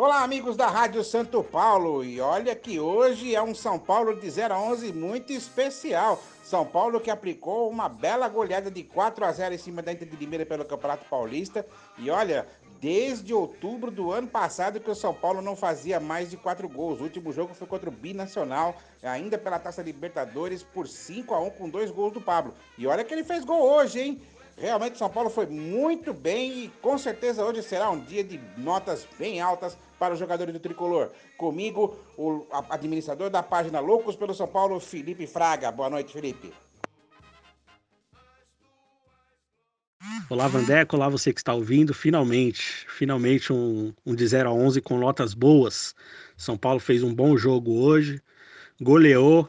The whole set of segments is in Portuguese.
Olá, amigos da Rádio Santo Paulo. E olha que hoje é um São Paulo de 0 a 11 muito especial. São Paulo que aplicou uma bela goleada de 4 a 0 em cima da Inter de Limeira pelo Campeonato Paulista. E olha, desde outubro do ano passado que o São Paulo não fazia mais de 4 gols. O último jogo foi contra o Binacional, ainda pela Taça Libertadores, por 5 a 1 com dois gols do Pablo. E olha que ele fez gol hoje, hein? Realmente São Paulo foi muito bem e com certeza hoje será um dia de notas bem altas para os jogadores do Tricolor. Comigo, o administrador da página Loucos pelo São Paulo, Felipe Fraga. Boa noite, Felipe. Olá, Vandeco. Olá, você que está ouvindo. Finalmente, finalmente um, um de 0 a 11 com notas boas. São Paulo fez um bom jogo hoje, goleou,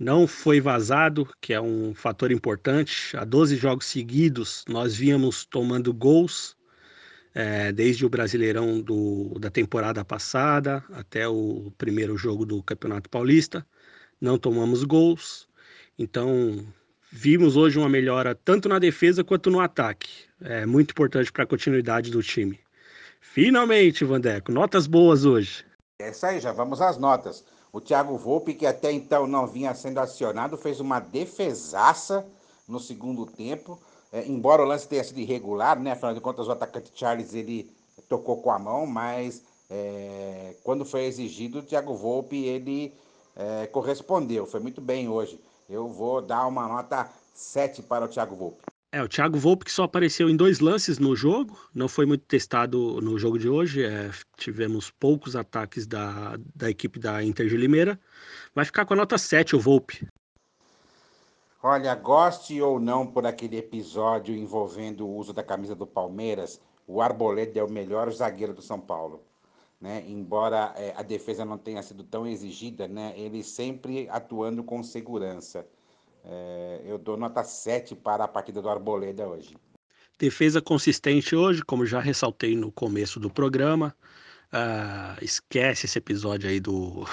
não foi vazado, que é um fator importante. Há 12 jogos seguidos, nós víamos tomando gols, é, desde o Brasileirão do, da temporada passada até o primeiro jogo do Campeonato Paulista. Não tomamos gols, então vimos hoje uma melhora tanto na defesa quanto no ataque. É muito importante para a continuidade do time. Finalmente, Vandeco, notas boas hoje. É isso aí, já vamos às notas. O Thiago Volpe, que até então não vinha sendo acionado, fez uma defesaça no segundo tempo. É, embora o lance tenha sido irregular, né? Afinal de contas, o atacante Charles ele tocou com a mão, mas é, quando foi exigido, o Thiago Volpe ele é, correspondeu. Foi muito bem hoje. Eu vou dar uma nota 7 para o Thiago Volpe. É, o Thiago Volpe que só apareceu em dois lances no jogo, não foi muito testado no jogo de hoje. É, tivemos poucos ataques da, da equipe da Inter de Limeira. Vai ficar com a nota 7 o Volpe. Olha, goste ou não por aquele episódio envolvendo o uso da camisa do Palmeiras, o Arboleda é o melhor zagueiro do São Paulo. Né? Embora é, a defesa não tenha sido tão exigida, né? ele sempre atuando com segurança. É, eu dou nota 7 para a partida do Arboleda hoje. Defesa consistente hoje, como já ressaltei no começo do programa. Uh, esquece esse episódio aí do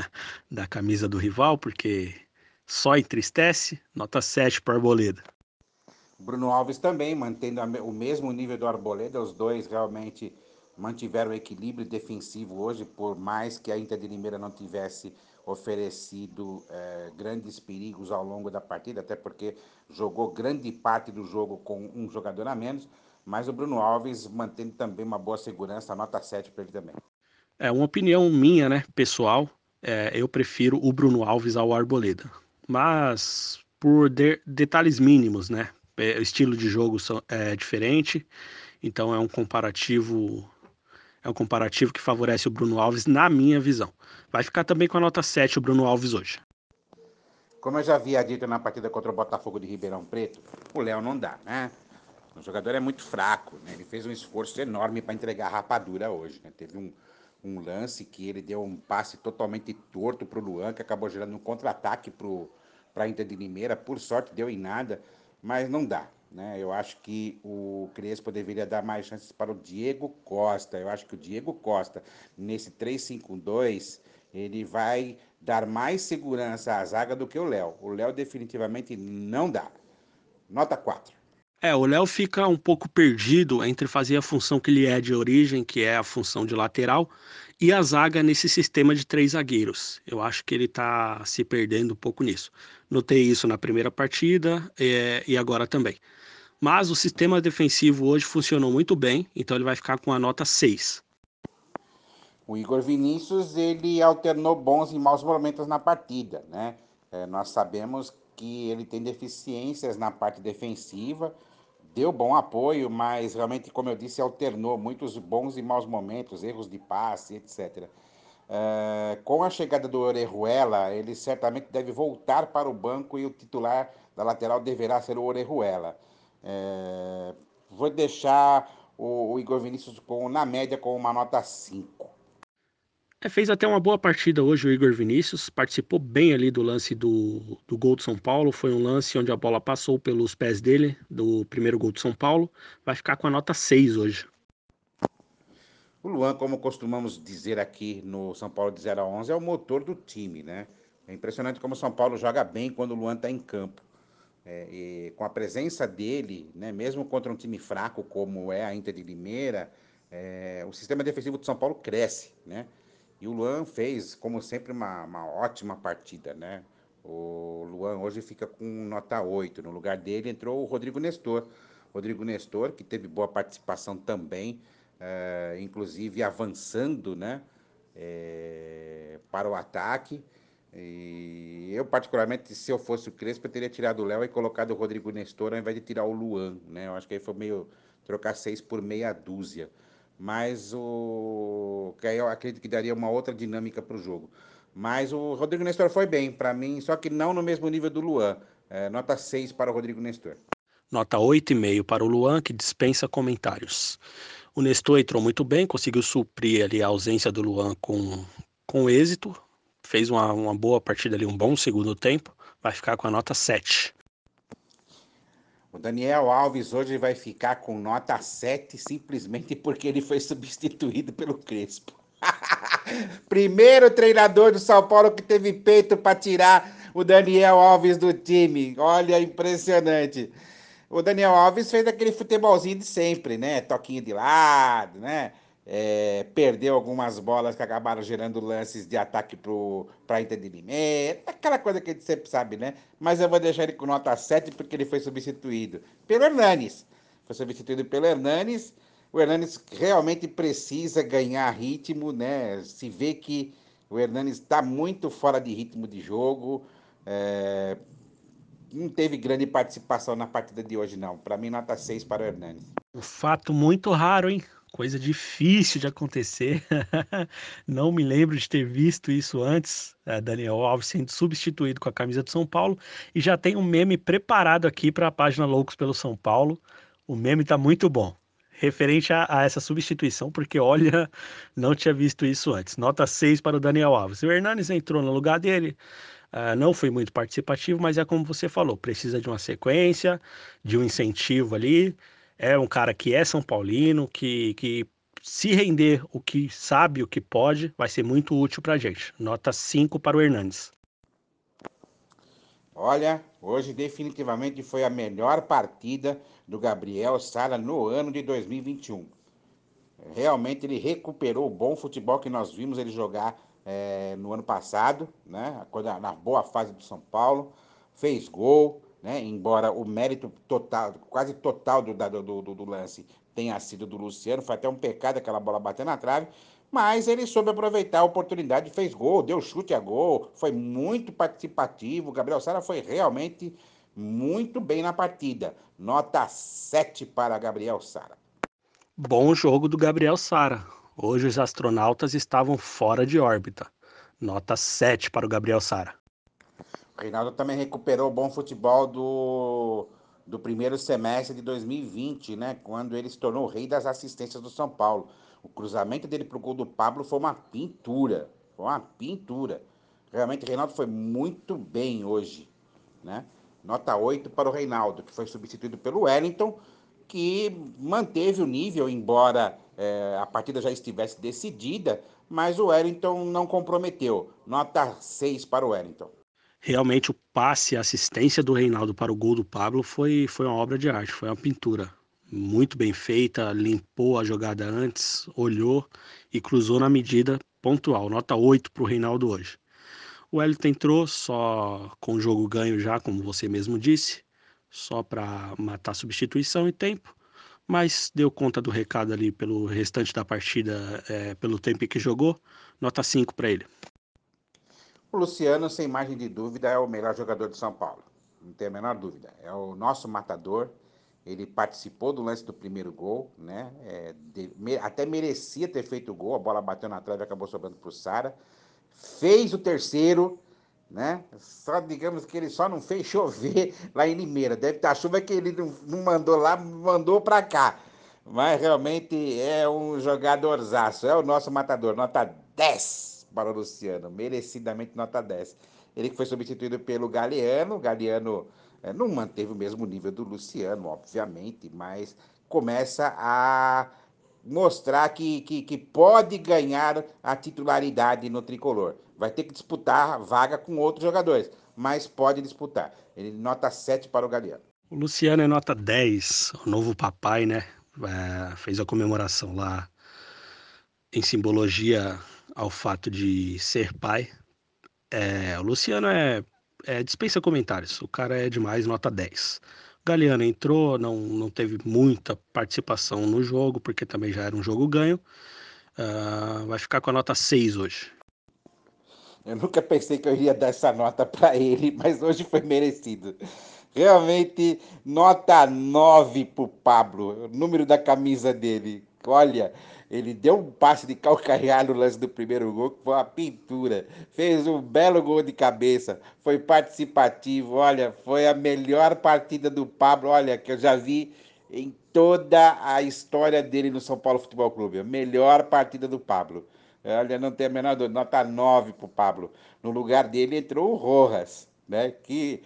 da camisa do rival, porque só entristece. Nota 7 para Arboleda. Bruno Alves também, mantendo o mesmo nível do Arboleda, os dois realmente mantiveram o equilíbrio defensivo hoje, por mais que a Inter de Limeira não tivesse oferecido é, grandes perigos ao longo da partida, até porque jogou grande parte do jogo com um jogador a menos, mas o Bruno Alves mantendo também uma boa segurança, nota 7 para ele também. É uma opinião minha, né, pessoal, é, eu prefiro o Bruno Alves ao Arboleda, mas por de, detalhes mínimos, né, é, o estilo de jogo são, é diferente, então é um comparativo é um comparativo que favorece o Bruno Alves, na minha visão. Vai ficar também com a nota 7 o Bruno Alves hoje. Como eu já havia dito na partida contra o Botafogo de Ribeirão Preto, o Léo não dá, né? O jogador é muito fraco, né? Ele fez um esforço enorme para entregar a rapadura hoje. Né? Teve um, um lance que ele deu um passe totalmente torto para o Luan, que acabou gerando um contra-ataque para a Inter de Limeira. Por sorte, deu em nada, mas não dá. Né? Eu acho que o Crespo deveria dar mais chances para o Diego Costa. Eu acho que o Diego Costa, nesse 3-5-2, ele vai dar mais segurança à zaga do que o Léo. O Léo definitivamente não dá. Nota 4. É, o Léo fica um pouco perdido entre fazer a função que ele é de origem, que é a função de lateral, e a zaga nesse sistema de três zagueiros. Eu acho que ele está se perdendo um pouco nisso. Notei isso na primeira partida é, e agora também. Mas o sistema defensivo hoje funcionou muito bem, então ele vai ficar com a nota 6. O Igor Vinícius ele alternou bons e maus momentos na partida, né? É, nós sabemos que ele tem deficiências na parte defensiva, deu bom apoio, mas realmente, como eu disse, alternou muitos bons e maus momentos, erros de passe, etc. É, com a chegada do Orejuela, ele certamente deve voltar para o banco e o titular da lateral deverá ser o Orejuela. É, vou deixar o, o, Igor Vinícius com, na média com uma nota 5. É, fez até uma boa partida hoje o Igor Vinícius, participou bem ali do lance do, do gol de São Paulo. Foi um lance onde a bola passou pelos pés dele, do primeiro gol de São Paulo. Vai ficar com a nota 6 hoje. O Luan, como costumamos dizer aqui no São Paulo de 0 a 11, é o motor do time, né? É impressionante como o São Paulo joga bem quando o Luan está em campo. É, com a presença dele, né, mesmo contra um time fraco como é a Inter de Limeira, é, o sistema defensivo do São Paulo cresce, né? E o Luan fez, como sempre, uma, uma ótima partida, né? O Luan hoje fica com nota 8. No lugar dele entrou o Rodrigo Nestor. Rodrigo Nestor, que teve boa participação também, é, inclusive avançando, né? É, para o ataque. E eu, particularmente, se eu fosse o Crespo, eu teria tirado o Léo e colocado o Rodrigo Nestor ao invés de tirar o Luan, né? Eu acho que aí foi meio trocar seis por meia dúzia. Mas o. que aí eu acredito que daria uma outra dinâmica para o jogo. Mas o Rodrigo Nestor foi bem, para mim, só que não no mesmo nível do Luan. É, nota 6 para o Rodrigo Nestor. Nota 8,5 para o Luan, que dispensa comentários. O Nestor entrou muito bem, conseguiu suprir ali a ausência do Luan com, com êxito, fez uma, uma boa partida ali, um bom segundo tempo, vai ficar com a nota 7. O Daniel Alves hoje vai ficar com nota 7 simplesmente porque ele foi substituído pelo Crespo. Primeiro treinador do São Paulo que teve peito para tirar o Daniel Alves do time. Olha, impressionante. O Daniel Alves fez aquele futebolzinho de sempre, né? Toquinho de lado, né? É, perdeu algumas bolas que acabaram gerando lances de ataque para entendimento, aquela coisa que a gente sempre sabe, né? Mas eu vou deixar ele com nota 7 porque ele foi substituído pelo Hernanes. Foi substituído pelo Hernanes. O Hernanes realmente precisa ganhar ritmo, né? Se vê que o Hernanes está muito fora de ritmo de jogo. É... Não teve grande participação na partida de hoje, não. Para mim, nota 6 para o Hernanes. Um fato muito raro, hein? Coisa difícil de acontecer. Não me lembro de ter visto isso antes. É, Daniel Alves sendo substituído com a camisa do São Paulo. E já tem um meme preparado aqui para a página Loucos pelo São Paulo. O meme está muito bom. Referente a, a, essa substituição, porque olha, não tinha visto isso antes. Nota 6 para o Daniel Alves. O Hernanes entrou no lugar dele. Uh, não foi muito participativo, mas é como você falou, precisa de uma sequência, de um incentivo ali é um cara que é São Paulino, que, que se render o que sabe, o que pode, vai ser muito útil para a gente. Nota 5 para o Hernandes. Olha, hoje definitivamente foi a melhor partida do Gabriel Sara no ano de 2021. Realmente ele recuperou o bom futebol que nós vimos ele jogar é, no ano passado, né? na boa fase do São Paulo, fez gol, né? embora o mérito total, quase total do, do, do, do, lance tenha sido do Luciano, foi até um pecado aquela bola bater na trave, mas ele soube aproveitar a oportunidade, fez gol, deu chute a gol, foi muito participativo. O Gabriel Sara foi realmente muito bem na partida. Nota 7 para Gabriel Sara. Bom jogo do Gabriel Sara. Hoje os astronautas estavam fora de órbita. Nota 7 para o Gabriel Sara. Reinaldo também recuperou o bom futebol do, do primeiro semestre de 2020, né? Quando ele se tornou o rei das assistências do São Paulo. O cruzamento dele pro gol do Pablo foi uma pintura. Foi uma pintura. Realmente o Reinaldo foi muito bem hoje, né? Nota 8 para o Reinaldo, que foi substituído pelo Wellington, que manteve o nível, embora é, a partida já estivesse decidida, mas o Wellington não comprometeu. Nota 6 para o Wellington realmente o passe, a assistência do Reinaldo para o gol do Pablo foi, foi uma obra de arte, foi uma pintura. Muito bem feita, limpou a jogada antes, olhou e cruzou na medida pontual. Nota 8 para o Reinaldo hoje. O Wellington entrou só com o jogo ganho já, como você mesmo disse, só para matar substituição e tempo, mas deu conta do recado ali pelo restante da partida, é, pelo tempo que jogou. Nota 5 para ele. O Luciano, sem margem de dúvida, é o melhor jogador de São Paulo. Não tem a menor dúvida. É o nosso matador. Ele participou do lance do primeiro gol, né? É, de, me, até merecia ter feito o gol. A bola bateu na trave e acabou sobrando para o Sara. Fez o terceiro, né? Só digamos que ele só não fez chover lá em Limeira. Deve estar a chuva que ele não, não mandou lá, mandou para cá. Mas realmente é um jogadorzaço. É o nosso matador. Nota 10 para o Luciano, merecidamente nota 10. Ele que foi substituído pelo Galeano, Galeano é, não manteve o mesmo nível do Luciano, obviamente, mas começa a mostrar que, que, que, pode ganhar a titularidade no tricolor. Vai ter que disputar vaga com outros jogadores, mas pode disputar. Ele nota 7 para o Galeano. O Luciano é nota 10, o novo papai, né? É, fez a comemoração lá em simbologia ao fato de ser pai. É, o Luciano é, é, dispensa comentários, o cara é demais, nota 10. O Galeano entrou, não, não teve muita participação no jogo, porque também já era um jogo ganho. Uh, vai ficar com a nota 6 hoje. Eu nunca pensei que eu iria dar essa nota para ele, mas hoje foi merecido. Realmente, nota 9 pro Pablo, o número da camisa dele. Olha, ele deu um passe de calcanhar no lance do primeiro gol, que foi uma pintura. Fez um belo gol de cabeça, foi participativo. Olha, foi a melhor partida do Pablo, olha, que eu já vi em toda a história dele no São Paulo Futebol Clube. A melhor partida do Pablo. Olha, não tem a menor dúvida, nota 9 pro Pablo. No lugar dele entrou o Rojas, né? Que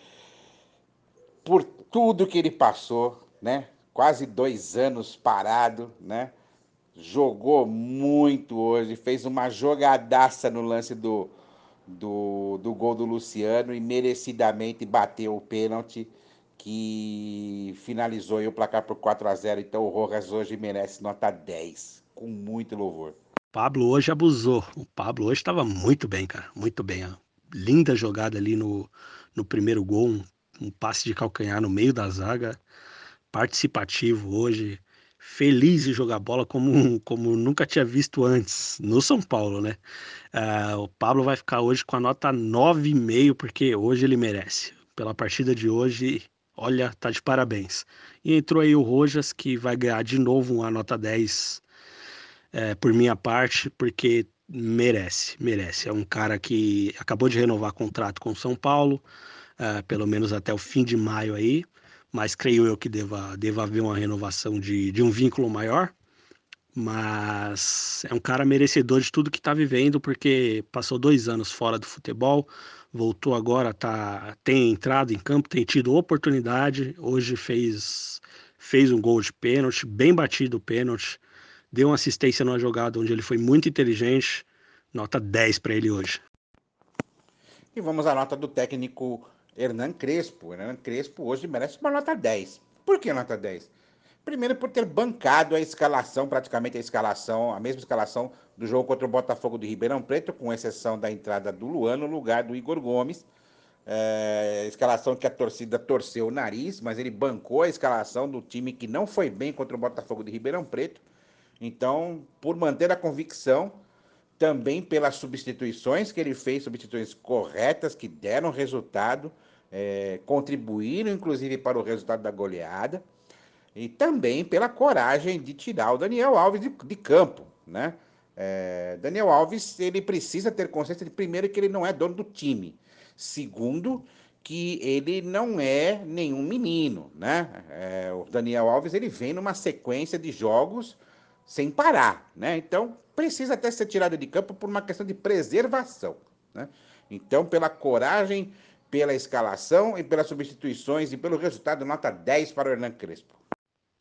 por tudo que ele passou, né? Quase dois anos parado, né? Jogou muito hoje, fez uma jogadaça no lance do, do, do gol do Luciano e merecidamente bateu o pênalti que finalizou o placar por 4 a 0 Então o Rojas hoje merece nota 10, com muito louvor. Pablo hoje abusou. O Pablo hoje estava muito bem, cara. Muito bem. Linda jogada ali no, no primeiro gol, um um passe de calcanhar no meio da zaga, participativo hoje, feliz de jogar bola como, como nunca tinha visto antes, no São Paulo, né? Uh, o Pablo vai ficar hoje com a nota 9,5, porque hoje ele merece. Pela partida de hoje, olha, tá de parabéns. E entrou aí o Rojas, que vai ganhar de novo uma nota 10 é, por minha parte, porque merece, merece. É um cara que acabou de renovar contrato com o São Paulo, uh, pelo menos até o fim de maio aí, mas creio eu que deva, deva haver uma renovação de, de um vínculo maior. Mas é um cara merecedor de tudo que está vivendo, porque passou dois anos fora do futebol, voltou agora, tá, tem entrado em campo, tem tido oportunidade. Hoje fez, fez um gol de pênalti, bem batido o pênalti, deu uma assistência numa jogada onde ele foi muito inteligente. Nota 10 para ele hoje. E vamos à nota do técnico Hernan Crespo. Hernan Crespo hoje merece uma nota 10. Por que nota 10? Primeiro, por ter bancado a escalação, praticamente a escalação, a mesma escalação do jogo contra o Botafogo de Ribeirão Preto, com exceção da entrada do Luan no lugar do Igor Gomes. É, escalação que a torcida torceu o nariz, mas ele bancou a escalação do time que não foi bem contra o Botafogo de Ribeirão Preto. Então, por manter a convicção, também pelas substituições que ele fez, substituições corretas que deram resultado, é, contribuíram inclusive para o resultado da goleada, e também pela coragem de tirar o Daniel Alves de, de campo, né? É, Daniel Alves ele precisa ter consciência de primeiro que ele não é dono do time, segundo que ele não é nenhum menino, né? É, o Daniel Alves ele vem numa sequência de jogos sem parar, né? Então precisa até ser tirado de campo por uma questão de preservação. Né? Então, pela coragem, pela escalação e pelas substituições e pelo resultado, nota 10 para o Hernan Crespo.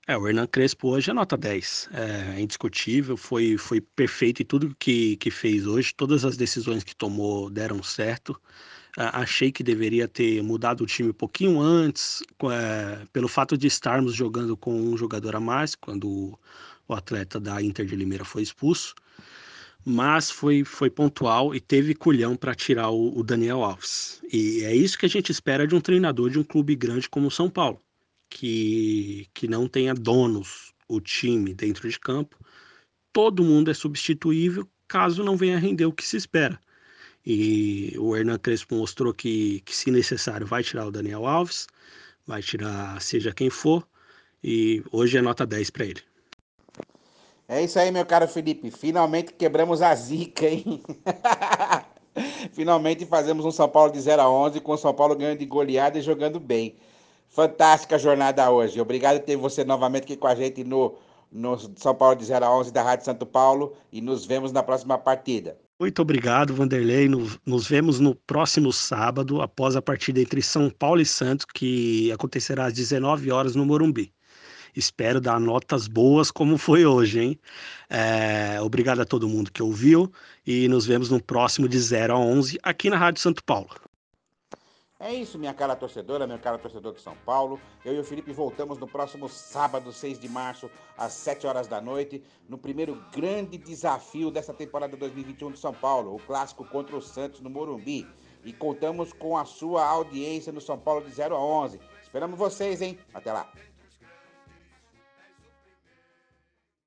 É, o Hernan Crespo hoje é nota 10. É, é indiscutível, foi, foi perfeito em tudo que, que fez hoje. Todas as decisões que tomou deram certo. achei que deveria ter mudado o time um pouquinho antes, é, pelo fato de estarmos jogando com um jogador a mais, quando o atleta da Inter de Limeira foi expulso mas foi, foi pontual e teve culhão para tirar o, o, Daniel Alves. E é isso que a gente espera de um treinador de um clube grande como o São Paulo, que, que não tenha donos o time dentro de campo. Todo mundo é substituível caso não venha render o que se espera. E o Hernan Crespo mostrou que, que, se necessário, vai tirar o Daniel Alves, vai tirar seja quem for, e hoje é nota 10 para ele. É isso aí, meu caro Felipe. Finalmente quebramos a zica, hein? Finalmente fazemos um São Paulo de 0 a 11 com o São Paulo ganhando de goleada e jogando bem. Fantástica jornada hoje. Obrigado por ter você novamente aqui com a gente no, no São Paulo de 0 a 11 da Rádio Santo Paulo e nos vemos na próxima partida. Muito obrigado, Vanderlei. Nos, nos, vemos no próximo sábado, após a partida entre São Paulo e Santos, que acontecerá às 19 horas no Morumbi. Espero dar notas boas como foi hoje, hein? É, obrigado a todo mundo que ouviu e nos vemos no próximo de 0 a 11 aqui na Rádio Santo Paulo. É isso, minha cara torcedora, meu cara torcedor de São Paulo. Eu e o Felipe voltamos no próximo sábado, 6 de março, às 7 horas da noite, no primeiro grande desafio dessa temporada 2021 de São Paulo, o clássico contra o Santos no Morumbi. E contamos com a sua audiência no São Paulo de 0 a 11. Esperamos vocês, hein? Até lá.